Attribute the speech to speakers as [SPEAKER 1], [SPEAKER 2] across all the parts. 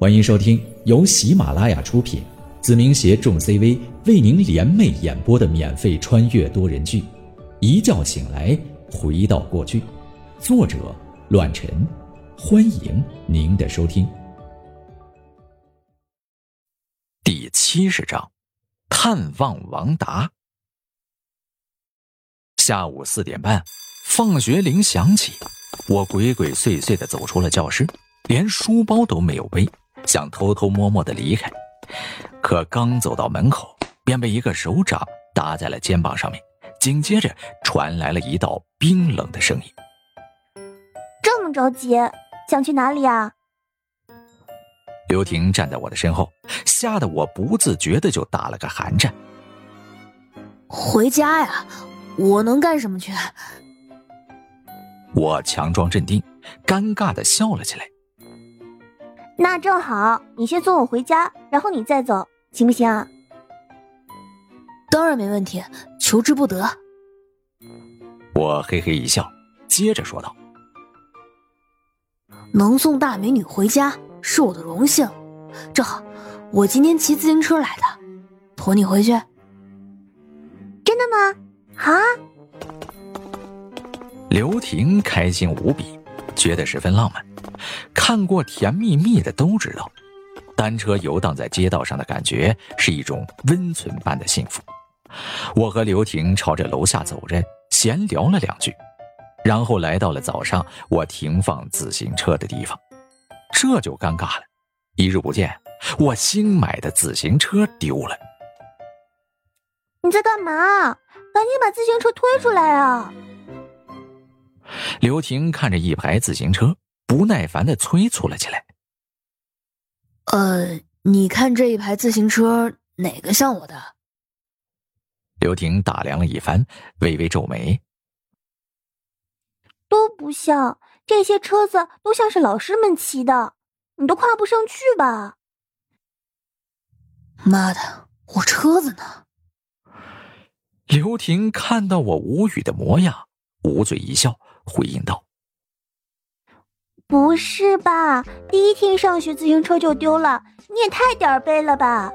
[SPEAKER 1] 欢迎收听由喜马拉雅出品，子明携众 CV 为您联袂演播的免费穿越多人剧《一觉醒来回到过去》，作者：乱臣。欢迎您的收听。
[SPEAKER 2] 第七十章，探望王达。下午四点半，放学铃响起，我鬼鬼祟祟的走出了教室，连书包都没有背。想偷偷摸摸的离开，可刚走到门口，便被一个手掌搭在了肩膀上面，紧接着传来了一道冰冷的声音：“
[SPEAKER 3] 这么着急，想去哪里啊？”
[SPEAKER 2] 刘婷站在我的身后，吓得我不自觉的就打了个寒颤。
[SPEAKER 4] 回家呀，我能干什么去？
[SPEAKER 2] 我强装镇定，尴尬的笑了起来。
[SPEAKER 3] 那正好，你先送我回家，然后你再走，行不行啊？
[SPEAKER 4] 当然没问题，求之不得。
[SPEAKER 2] 我嘿嘿一笑，接着说道：“
[SPEAKER 4] 能送大美女回家是我的荣幸，正好我今天骑自行车来的，驮你回去。”
[SPEAKER 3] 真的吗？好啊！
[SPEAKER 2] 刘婷开心无比，觉得十分浪漫。看过《甜蜜蜜》的都知道，单车游荡在街道上的感觉是一种温存般的幸福。我和刘婷朝着楼下走着，闲聊了两句，然后来到了早上我停放自行车的地方。这就尴尬了，一日不见，我新买的自行车丢了。
[SPEAKER 3] 你在干嘛？赶紧把自行车推出来啊！
[SPEAKER 2] 刘婷看着一排自行车。不耐烦的催促了起来。
[SPEAKER 4] 呃，你看这一排自行车哪个像我的？
[SPEAKER 2] 刘婷打量了一番，微微皱眉。
[SPEAKER 3] 都不像，这些车子都像是老师们骑的，你都跨不上去吧？
[SPEAKER 4] 妈的，我车子呢？
[SPEAKER 2] 刘婷看到我无语的模样，捂嘴一笑，回应道。
[SPEAKER 3] 不是吧？第一天上学自行车就丢了，你也太点儿背了吧？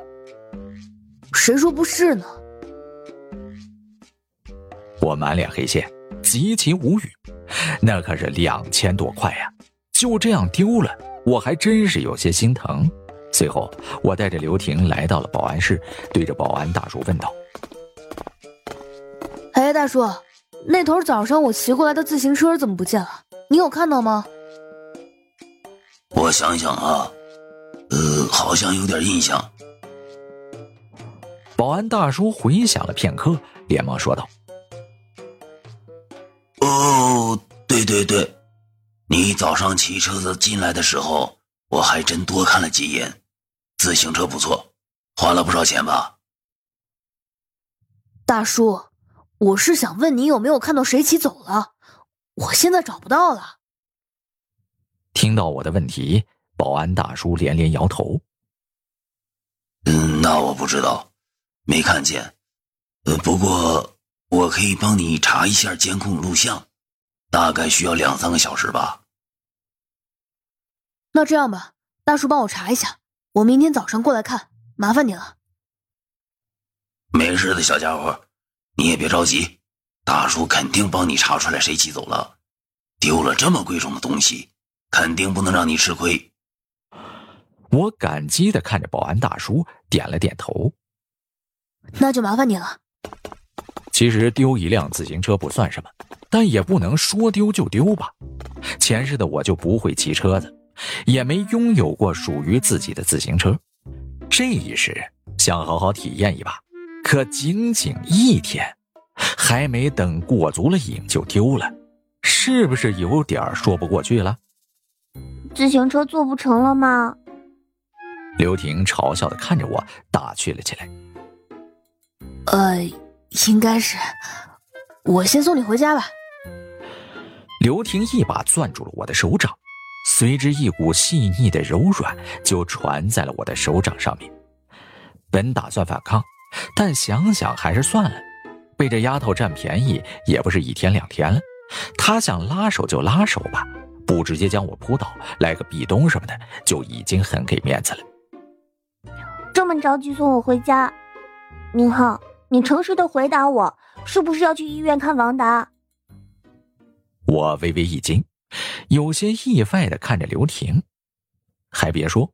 [SPEAKER 4] 谁说不是呢？
[SPEAKER 2] 我满脸黑线，极其无语。那可是两千多块呀，就这样丢了，我还真是有些心疼。随后，我带着刘婷来到了保安室，对着保安大叔问道：“
[SPEAKER 4] 哎，大叔，那头早上我骑过来的自行车怎么不见了？你有看到吗？”
[SPEAKER 5] 我想想啊，呃，好像有点印象。
[SPEAKER 2] 保安大叔回想了片刻，连忙说道：“
[SPEAKER 5] 哦，对对对，你早上骑车子进来的时候，我还真多看了几眼。自行车不错，花了不少钱吧？”
[SPEAKER 4] 大叔，我是想问你有没有看到谁骑走了？我现在找不到了。
[SPEAKER 2] 听到我的问题，保安大叔连连摇头。
[SPEAKER 5] 嗯，那我不知道，没看见。呃，不过我可以帮你查一下监控录像，大概需要两三个小时吧。
[SPEAKER 4] 那这样吧，大叔帮我查一下，我明天早上过来看，麻烦你了。
[SPEAKER 5] 没事的小家伙，你也别着急，大叔肯定帮你查出来谁骑走了。丢了这么贵重的东西。肯定不能让你吃亏。
[SPEAKER 2] 我感激的看着保安大叔，点了点头。
[SPEAKER 4] 那就麻烦你了。
[SPEAKER 2] 其实丢一辆自行车不算什么，但也不能说丢就丢吧。前世的我就不会骑车子，也没拥有过属于自己的自行车。这一世想好好体验一把，可仅仅一天，还没等过足了瘾就丢了，是不是有点说不过去了？
[SPEAKER 3] 自行车做不成了吗？
[SPEAKER 2] 刘婷嘲笑的看着我，打趣了起来。
[SPEAKER 4] 呃，应该是，我先送你回家吧。
[SPEAKER 2] 刘婷一把攥住了我的手掌，随之一股细腻的柔软就传在了我的手掌上面。本打算反抗，但想想还是算了，被这丫头占便宜也不是一天两天了，她想拉手就拉手吧。不直接将我扑倒，来个壁咚什么的，就已经很给面子了。
[SPEAKER 3] 这么着急送我回家，宁浩，你诚实的回答我，是不是要去医院看王达？
[SPEAKER 2] 我微微一惊，有些意外的看着刘婷。还别说，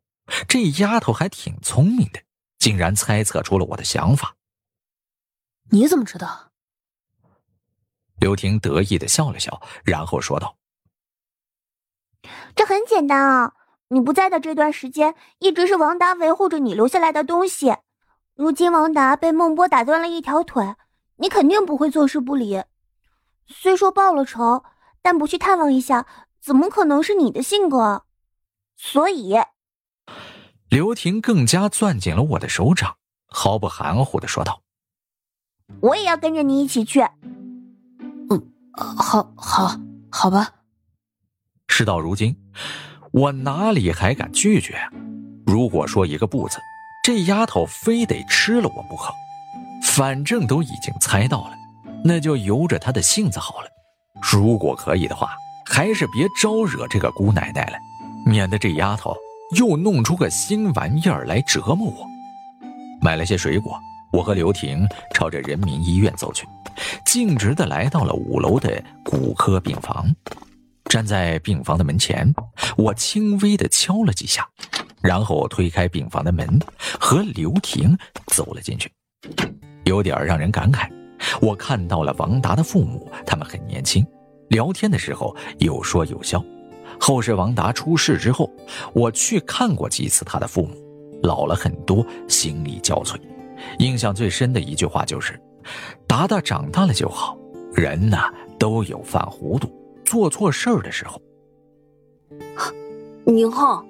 [SPEAKER 2] 这丫头还挺聪明的，竟然猜测出了我的想法。
[SPEAKER 6] 你怎么知道？
[SPEAKER 2] 刘婷得意的笑了笑，然后说道：“
[SPEAKER 3] 这很简单啊，你不在的这段时间，一直是王达维护着你留下来的东西。如今王达被孟波打断了一条腿，你肯定不会坐视不理。虽说报了仇，但不去探望一下，怎么可能是你的性格？所以，
[SPEAKER 2] 刘婷更加攥紧了我的手掌，毫不含糊的说道：“
[SPEAKER 3] 我也要跟着你一起去。”
[SPEAKER 6] 嗯好，好，好吧。
[SPEAKER 2] 事到如今，我哪里还敢拒绝啊？如果说一个不字，这丫头非得吃了我不可。反正都已经猜到了，那就由着她的性子好了。如果可以的话，还是别招惹这个姑奶奶了，免得这丫头又弄出个新玩意儿来折磨我。买了些水果。我和刘婷朝着人民医院走去，径直的来到了五楼的骨科病房。站在病房的门前，我轻微的敲了几下，然后推开病房的门，和刘婷走了进去。有点让人感慨，我看到了王达的父母，他们很年轻，聊天的时候有说有笑。后世王达出事之后，我去看过几次他的父母，老了很多，心力交瘁。印象最深的一句话就是：“达达长大了就好，人呐都有犯糊涂、做错事儿的时候。”
[SPEAKER 6] 宁浩，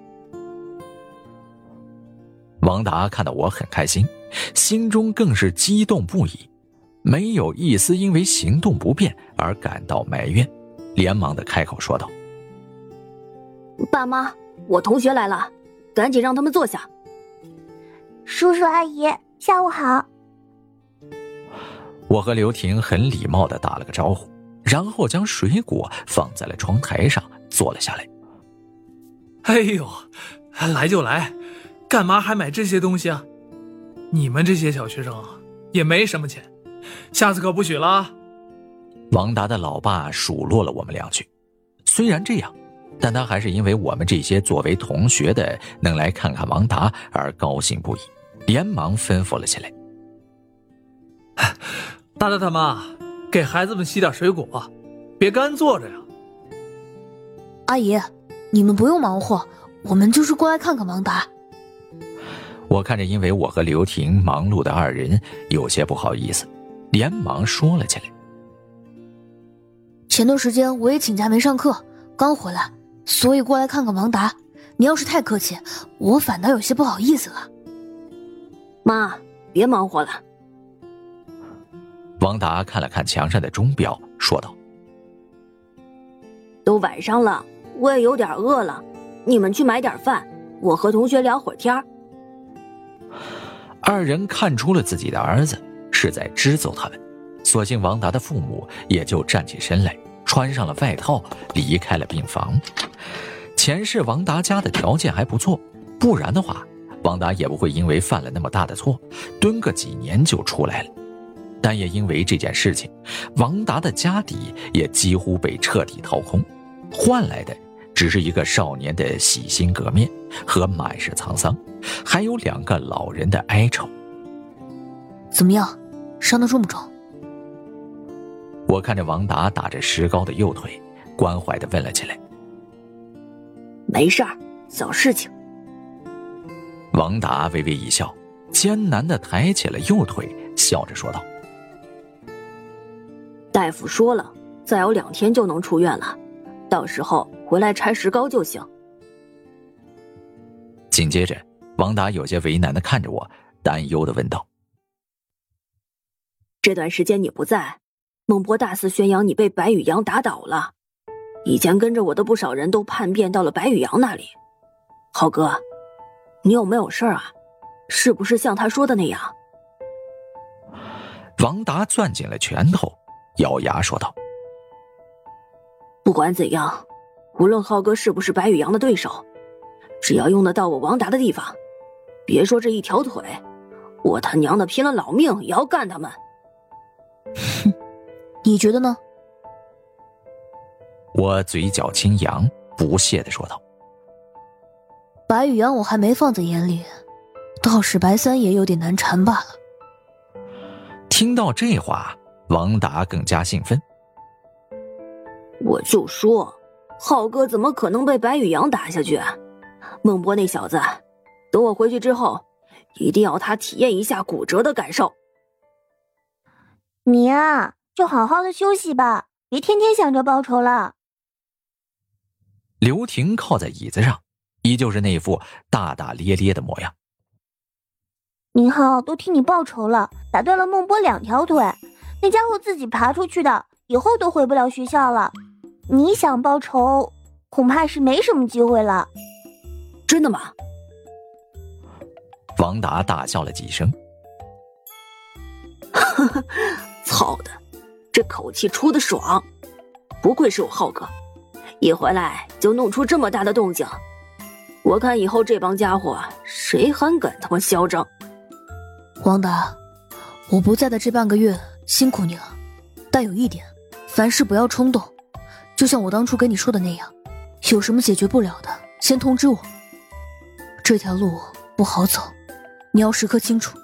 [SPEAKER 2] 王达看到我很开心，心中更是激动不已，没有一丝因为行动不便而感到埋怨，连忙的开口说道：“
[SPEAKER 6] 爸妈，我同学来了，赶紧让他们坐下。”
[SPEAKER 3] 叔叔阿姨。下午好。
[SPEAKER 2] 我和刘婷很礼貌的打了个招呼，然后将水果放在了窗台上，坐了下来。
[SPEAKER 7] 哎呦，来就来，干嘛还买这些东西啊？你们这些小学生也没什么钱，下次可不许了。
[SPEAKER 2] 王达的老爸数落了我们两句，虽然这样，但他还是因为我们这些作为同学的能来看看王达而高兴不已。连忙吩咐了起来：“
[SPEAKER 7] 大大他妈，给孩子们洗点水果，别干坐着呀。”
[SPEAKER 6] 阿姨，你们不用忙活，我们就是过来看看王达。
[SPEAKER 2] 我看着因为我和刘婷忙碌的二人有些不好意思，连忙说了起来：“
[SPEAKER 6] 前段时间我也请假没上课，刚回来，所以过来看看王达。你要是太客气，我反倒有些不好意思了。”妈，别忙活了。
[SPEAKER 2] 王达看了看墙上的钟表，说道：“
[SPEAKER 6] 都晚上了，我也有点饿了，你们去买点饭，我和同学聊会儿天
[SPEAKER 2] 二人看出了自己的儿子是在支走他们，索性王达的父母也就站起身来，穿上了外套，离开了病房。前世王达家的条件还不错，不然的话。王达也不会因为犯了那么大的错，蹲个几年就出来了。但也因为这件事情，王达的家底也几乎被彻底掏空，换来的只是一个少年的洗心革面和满是沧桑，还有两个老人的哀愁。
[SPEAKER 6] 怎么样，伤得重不重？
[SPEAKER 2] 我看着王达打着石膏的右腿，关怀的问了起来。
[SPEAKER 6] 没事儿，小事情。
[SPEAKER 2] 王达微微一笑，艰难的抬起了右腿，笑着说道：“
[SPEAKER 6] 大夫说了，再有两天就能出院了，到时候回来拆石膏就行。”
[SPEAKER 2] 紧接着，王达有些为难的看着我，担忧的问道：“
[SPEAKER 6] 这段时间你不在，孟波大肆宣扬你被白宇阳打倒了，以前跟着我的不少人都叛变到了白宇阳那里，浩哥。”你有没有事儿啊？是不是像他说的那样？
[SPEAKER 2] 王达攥紧了拳头，咬牙说道：“
[SPEAKER 6] 不管怎样，无论浩哥是不是白宇阳的对手，只要用得到我王达的地方，别说这一条腿，我他娘的拼了老命也要干他们！
[SPEAKER 4] 哼，你觉得呢？
[SPEAKER 2] 我嘴角轻扬，不屑的说道：“
[SPEAKER 4] 白宇阳，我还没放在眼里，倒是白三爷有点难缠罢了。”
[SPEAKER 2] 听到这话，王达更加兴奋。
[SPEAKER 6] 我就说，浩哥怎么可能被白宇阳打下去？孟波那小子，等我回去之后，一定要他体验一下骨折的感受。
[SPEAKER 3] 你啊，就好好的休息吧，别天天想着报仇了。
[SPEAKER 2] 刘婷靠在椅子上，依旧是那副大大咧咧的模样。
[SPEAKER 3] 宁浩都替你报仇了，打断了孟波两条腿，那家伙自己爬出去的，以后都回不了学校了。你想报仇，恐怕是没什么机会了。
[SPEAKER 6] 真的吗？
[SPEAKER 2] 王达大笑了几声。
[SPEAKER 6] 呵呵，操的，这口气出的爽，不愧是我浩哥，一回来就弄出这么大的动静。我看以后这帮家伙谁还敢他妈嚣张？
[SPEAKER 4] 王达，我不在的这半个月辛苦你了，但有一点，凡事不要冲动。就像我当初跟你说的那样，有什么解决不了的，先通知我。这条路不好走，你要时刻清楚，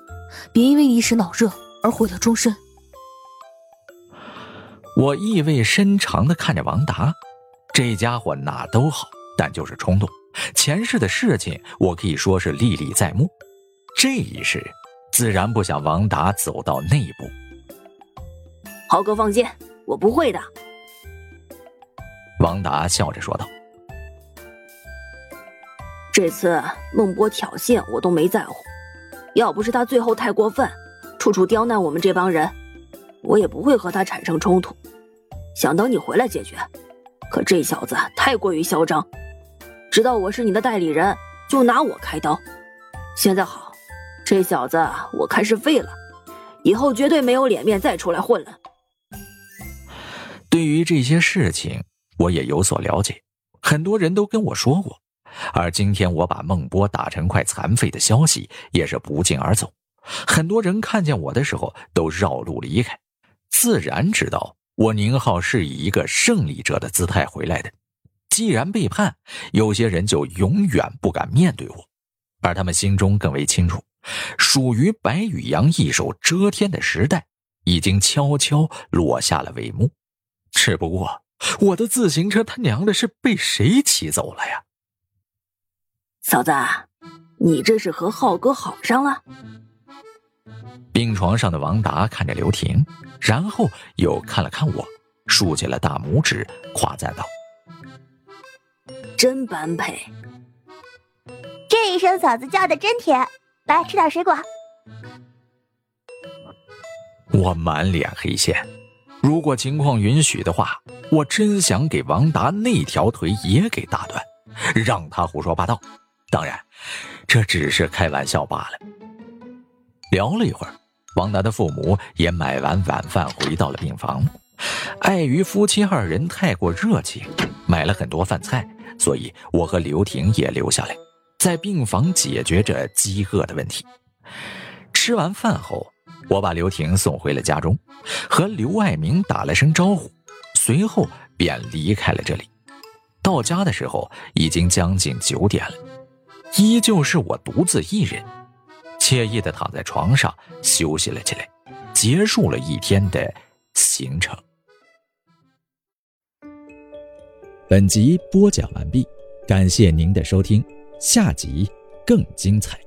[SPEAKER 4] 别因为一时脑热而毁了终身。
[SPEAKER 2] 我意味深长的看着王达，这家伙哪都好，但就是冲动。前世的事情，我可以说是历历在目。这一世，自然不想王达走到那一步。
[SPEAKER 6] 豪哥放心，我不会的。
[SPEAKER 2] 王达笑着说道：“
[SPEAKER 6] 这次孟波挑衅我都没在乎，要不是他最后太过分，处处刁难我们这帮人，我也不会和他产生冲突。想等你回来解决。可这小子太过于嚣张，知道我是你的代理人，就拿我开刀。现在好，这小子我看是废了，以后绝对没有脸面再出来混了。
[SPEAKER 2] 对于这些事情。”我也有所了解，很多人都跟我说过，而今天我把孟波打成快残废的消息也是不胫而走，很多人看见我的时候都绕路离开，自然知道我宁浩是以一个胜利者的姿态回来的。既然背叛，有些人就永远不敢面对我，而他们心中更为清楚，属于白宇阳一手遮天的时代已经悄悄落下了帷幕，只不过。我的自行车他娘的是被谁骑走了呀？
[SPEAKER 6] 嫂子，你这是和浩哥好上了？
[SPEAKER 2] 病床上的王达看着刘婷，然后又看了看我，竖起了大拇指，夸赞道：“
[SPEAKER 6] 真般配。”
[SPEAKER 3] 这一声嫂子叫的真甜，来吃点水果。
[SPEAKER 2] 我满脸黑线。如果情况允许的话，我真想给王达那条腿也给打断，让他胡说八道。当然，这只是开玩笑罢了。聊了一会儿，王达的父母也买完晚饭回到了病房。碍于夫妻二人太过热情，买了很多饭菜，所以我和刘婷也留下来，在病房解决着饥饿的问题。吃完饭后。我把刘婷送回了家中，和刘爱明打了声招呼，随后便离开了这里。到家的时候已经将近九点了，依旧是我独自一人，惬意的躺在床上休息了起来，结束了一天的行程。
[SPEAKER 1] 本集播讲完毕，感谢您的收听，下集更精彩。